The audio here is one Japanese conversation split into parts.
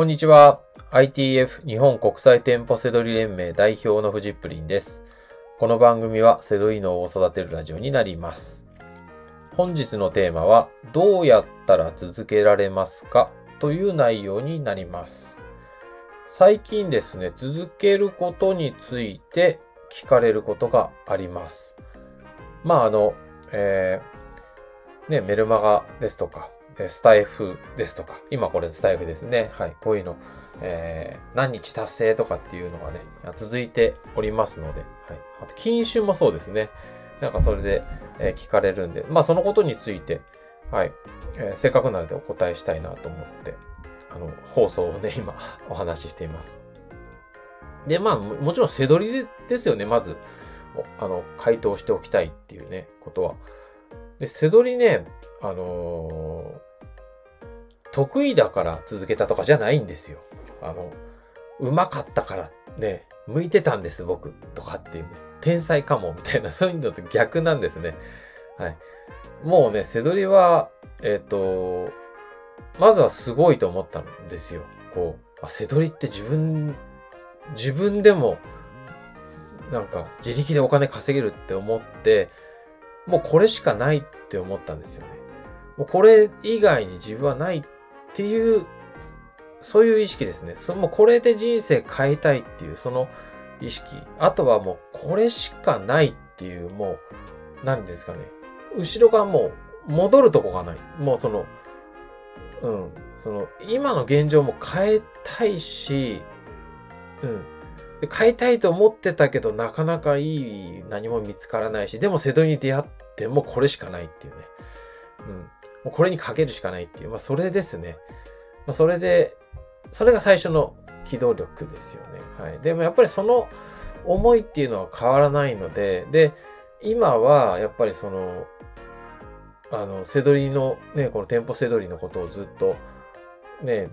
こんにちは。ITF 日本国際店舗セドリ連盟代表のフジップリンです。この番組はセドリ脳を育てるラジオになります。本日のテーマは、どうやったら続けられますか？という内容になります。最近ですね、続けることについて聞かれることがあります。まあ、あの、えー、ね、メルマガですとか、スタイフですとか、今これスタイフですね。はい、こういうの、えー何日達成とかっていうのがね、続いておりますので、はい。あと、禁酒もそうですね。なんかそれで、えー聞かれるんで、まあそのことについて、はい、えーせっかくなのでお答えしたいなと思って、あの、放送をね、今、お話ししています。で、まあ、もちろん、背取りでですよね、まず、あの、回答しておきたいっていうね、ことは。で、背取りね、あの得意だから続けたとかじゃないんですよ。あの、うまかったからね、向いてたんです、僕、とかっていうね、天才かも、みたいな、そういうのと逆なんですね。はい。もうね、背取りは、えっ、と、まずはすごいと思ったんですよ。こう、あ、背取りって自分、自分でも、なんか自力でお金稼げるって思って、もうこれしかないって思ったんですよね。もうこれ以外に自分はないっっていう、そういう意識ですね。そのもうこれで人生変えたいっていう、その意識。あとはもうこれしかないっていう、もう、何ですかね。後ろがもう戻るとこがない。もうその、うん。その、今の現状も変えたいし、うん。変えたいと思ってたけど、なかなかいい何も見つからないし、でも瀬戸に出会ってもこれしかないっていうね。うん。もうこれにかけるしかないっていう。まあ、それですね。まあ、それで、それが最初の機動力ですよね。はい。でもやっぱりその思いっていうのは変わらないので、で、今はやっぱりその、あの、セドリのね、この店舗セドリのことをずっと、ね、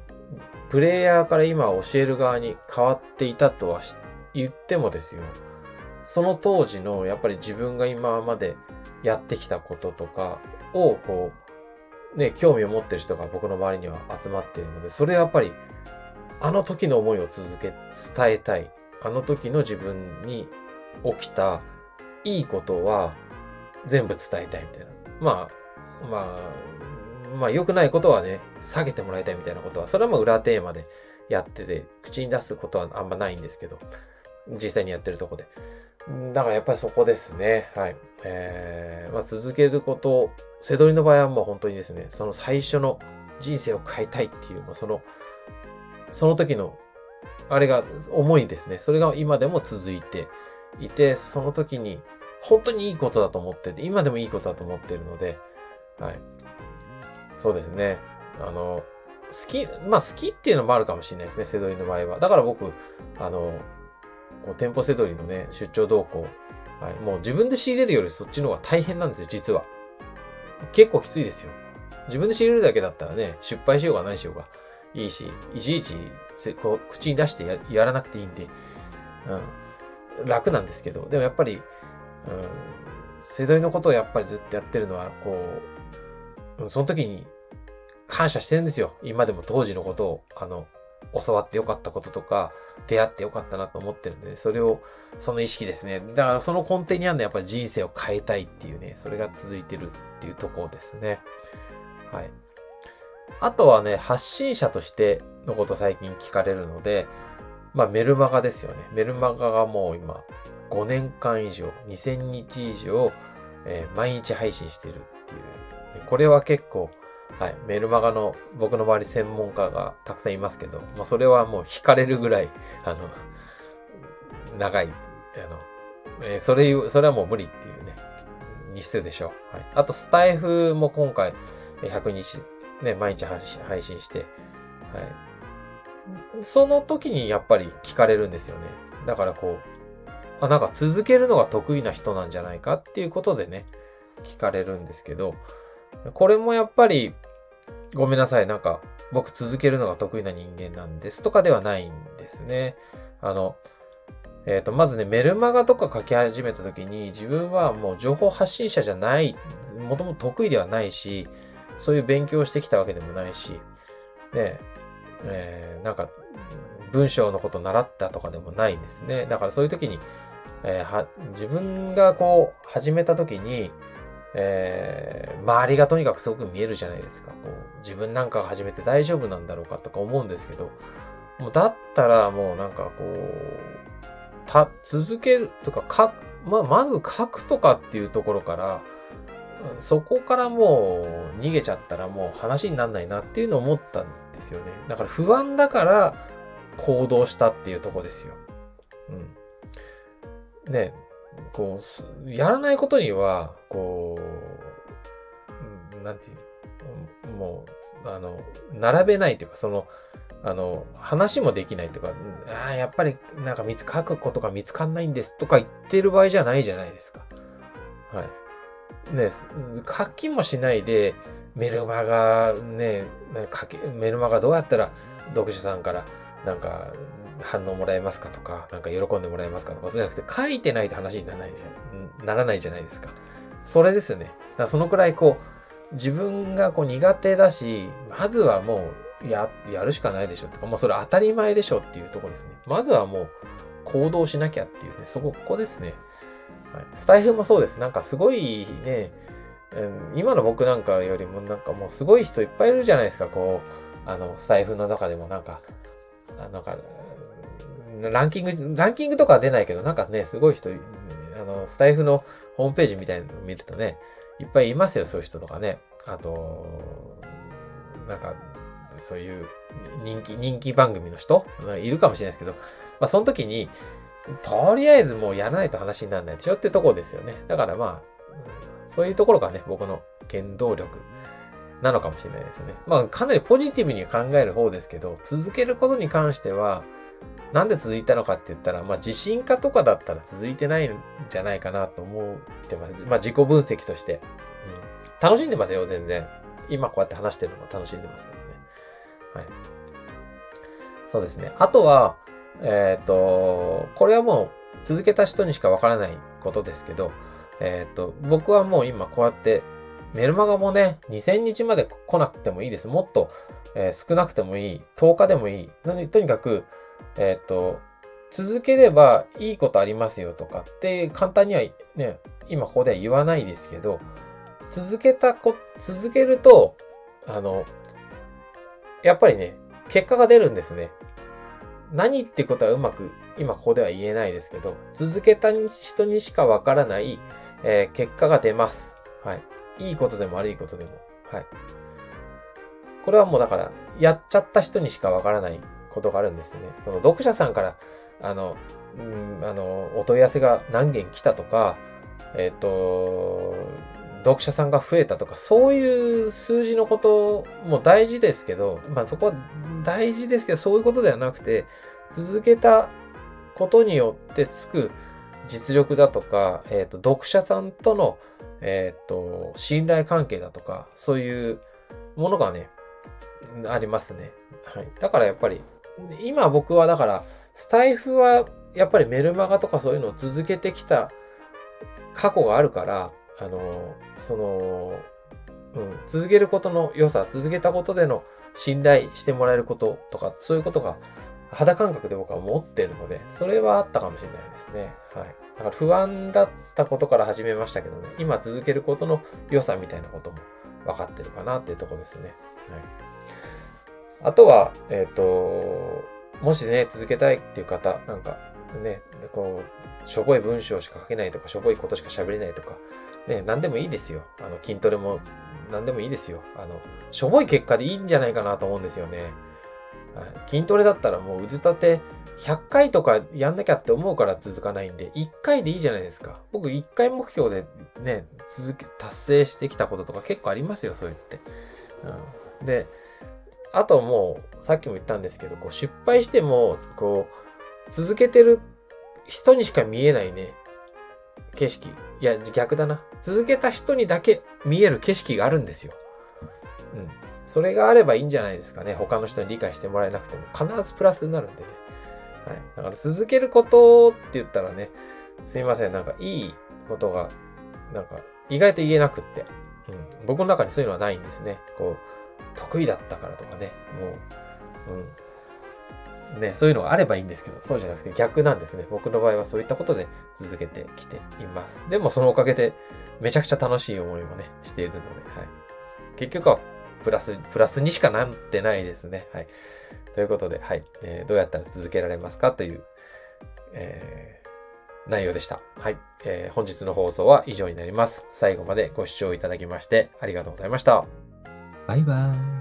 プレイヤーから今教える側に変わっていたとは言ってもですよ。その当時のやっぱり自分が今までやってきたこととかをこう、ね、興味を持ってる人が僕の周りには集まっているので、それはやっぱりあの時の思いを続け、伝えたい。あの時の自分に起きたいいことは全部伝えたいみたいな。まあ、まあ、まあ良くないことはね、下げてもらいたいみたいなことは、それはまあ裏テーマでやってて、口に出すことはあんまないんですけど、実際にやってるとこで。だからやっぱりそこですね。はい。えー、まあ続けること、セドリの場合はもう本当にですね、その最初の人生を変えたいっていう、まあその、その時の、あれが思いですね。それが今でも続いていて、その時に本当にいいことだと思ってて、今でもいいことだと思ってるので、はい。そうですね。あの、好き、まあ好きっていうのもあるかもしれないですね、セドリの場合は。だから僕、あの、こう、店舗セドリのね、出張動向、はい、もう自分で仕入れるよりそっちの方が大変なんですよ、実は。結構きついですよ。自分で仕入れるだけだったらね、失敗しようが何しようがいいし、いちいちこう口に出してややらなくていいんで、うん、楽なんですけど、でもやっぱり、うん、セドリのことをやっぱりずっとやってるのは、こう、うんその時に感謝してるんですよ。今でも当時のことを、あの、教わってよかったこととか、出会ってよかったなと思ってるんで、それを、その意識ですね。だからその根底にあるのはやっぱり人生を変えたいっていうね、それが続いてるっていうところですね。はい。あとはね、発信者としてのこと最近聞かれるので、まあメルマガですよね。メルマガがもう今、5年間以上、2000日以上、えー毎日配信してるっていう。これは結構、はい、メルマガの僕の周り専門家がたくさんいますけど、まあそれはもう惹かれるぐらい、あの、長い、あの、えーそれ言う、それはもう無理っていうね、日数でしょう。はい。あと、スタイフも今回、100日、ね、毎日配信配信して、はい。その時にやっぱり聞かれるんですよね。だからこう、あ、なんか続けるのが得意な人なんじゃないかっていうことでね、聞かれるんですけど、これもやっぱり、ごめんなさい、なんか、僕続けるのが得意な人間なんですとかではないんですね。あの、えっ、と、まずね、メルマガとか書き始めた時に、自分はもう情報発信者じゃない、もともと得意ではないし、そういう勉強をしてきたわけでもないし、ね、えー、なんか、文章のこと習ったとかでもないんですね。だからそういう時に、えー、は、自分がこう、始めた時に、えー、周りがとにかくすごく見えるじゃないですか。こう、自分なんかが始めて大丈夫なんだろうかとか思うんですけど、もうだったらもうなんかこう、た、続けるとか、か、ま、まず書くとかっていうところから、そこからもう逃げちゃったらもう話にならないなっていうのを思ったんですよね。だから不安だから行動したっていうとこですよ。うん。ね、こう、やらないことには、こう、なんていう、もう、あの、並べないというか、その、あの、話もできないとか、ああ、やっぱりなんか見つ書くことが見つかんないんですとか言ってる場合じゃないじゃないですか。はい。ね、書きもしないで、メルマガね、書け、メルマガどうやったら読者さんからなんか反応もらえますかとか、なんか喜んでもらえますかとか、そうじゃなくて書いてないと話にならないじゃん、ならないじゃないですか。それですね。だからそのくらいこう、自分がこう苦手だし、まずはもう、や、やるしかないでしょとか、もうそれ当たり前でしょっていうとこですね。まずはもう行動しなきゃっていうね、そこ、ここですね。はい。スタイフもそうです。なんかすごいね、うん、今の僕なんかよりもなんかもうすごい人いっぱいいるじゃないですか、こう、あの、スタイフの中でもなんか、なんか、ランキング、ランキングとかは出ないけど、なんかね、すごい人、あの、スタイフのホームページみたいなのを見るとね、いっぱいいますよ、そういう人とかね。あと、なんか、そういう人気、人気番組の人いるかもしれないですけど、まあ、その時に、とりあえずもうやらないと話にならないでしょってとこですよね。だからまあ、そういうところがね、僕の原動力なのかもしれないですね。まあ、かなりポジティブに考える方ですけど、続けることに関しては、なんで続いたのかって言ったら、まあ、自信家とかだったら続いてないんじゃないかなと思ってます。まあ、自己分析として。うん、楽しんでますよ、全然。今こうやって話してるのも楽しんでますよね。はい。そうですね。あとは、えっ、ー、と、これはもう続けた人にしかわからないことですけど、えっ、ー、と、僕はもう今こうやってメルマガもね、2000日まで来なくてもいいです。もっと、えー、少なくてもいい。10日でもいい。とにかく、えっ、ー、と、続ければいいことありますよとかって簡単にはね、今ここでは言わないですけど、続けたこ、続けると、あの、やっぱりね、結果が出るんですね。何ってことはうまく今ここでは言えないですけど、続けた人にしかわからない、えー、結果が出ます。はい。いいことでも悪いことでも。はい。これはもうだから、やっちゃった人にしかわからないことがあるんですね。その読者さんから、あの、うん、あの、お問い合わせが何件来たとか、えっ、と、読者さんが増えたとか、そういう数字のことも大事ですけど、まあそこは大事ですけど、そういうことではなくて、続けたことによってつく実力だとか、えっ、と、読者さんとの、えっ、と、信頼関係だとか、そういうものがね、ありますね。はい。だからやっぱり、今僕はだから、スタイフはやっぱりメルマガとかそういうのを続けてきた過去があるから、あの、その、うん、続けることの良さ、続けたことでの信頼してもらえることとか、そういうことが肌感覚で僕は持ってるので、それはあったかもしれないですね。はい。だから不安だったことから始めましたけどね、今続けることの良さみたいなことも分かってるかなっていうとこですね。はい。あとは、えっ、ー、と、もしね、続けたいっていう方、なんか、ね、こう、しょぼい文章しか書けないとか、しょぼいことしか喋れないとか、ね、何でもいいですよ。あの、筋トレも何でもいいですよ。あの、しょぼい結果でいいんじゃないかなと思うんですよね。はい、筋トレだったらもう腕立て100回とかやんなきゃって思うから続かないんで、1回でいいじゃないですか。僕1回目標でね、続け、達成してきたこととか結構ありますよ、そう言って。うん、で、あともう、さっきも言ったんですけど、こう失敗しても、こう、続けてる人にしか見えないね、景色。いや、逆だな。続けた人にだけ見える景色があるんですよ。うん。それがあればいいんじゃないですかね。他の人に理解してもらえなくても。必ずプラスになるんでね。はい。だから続けることって言ったらね、すいません。なんかいいことが、なんか意外と言えなくって。うん。僕の中にそういうのはないんですね。こう、得意だったからとかね。もう、うん。ね、そういうのがあればいいんですけど、そうじゃなくて逆なんですね。僕の場合はそういったことで続けてきています。でもそのおかげでめちゃくちゃ楽しい思いもね、しているので、はい。結局はプラス、プラスにしかなってないですね。はい。ということで、はい。えー、どうやったら続けられますかという、えー、内容でした。はい、えー。本日の放送は以上になります。最後までご視聴いただきましてありがとうございました。バイバーイ。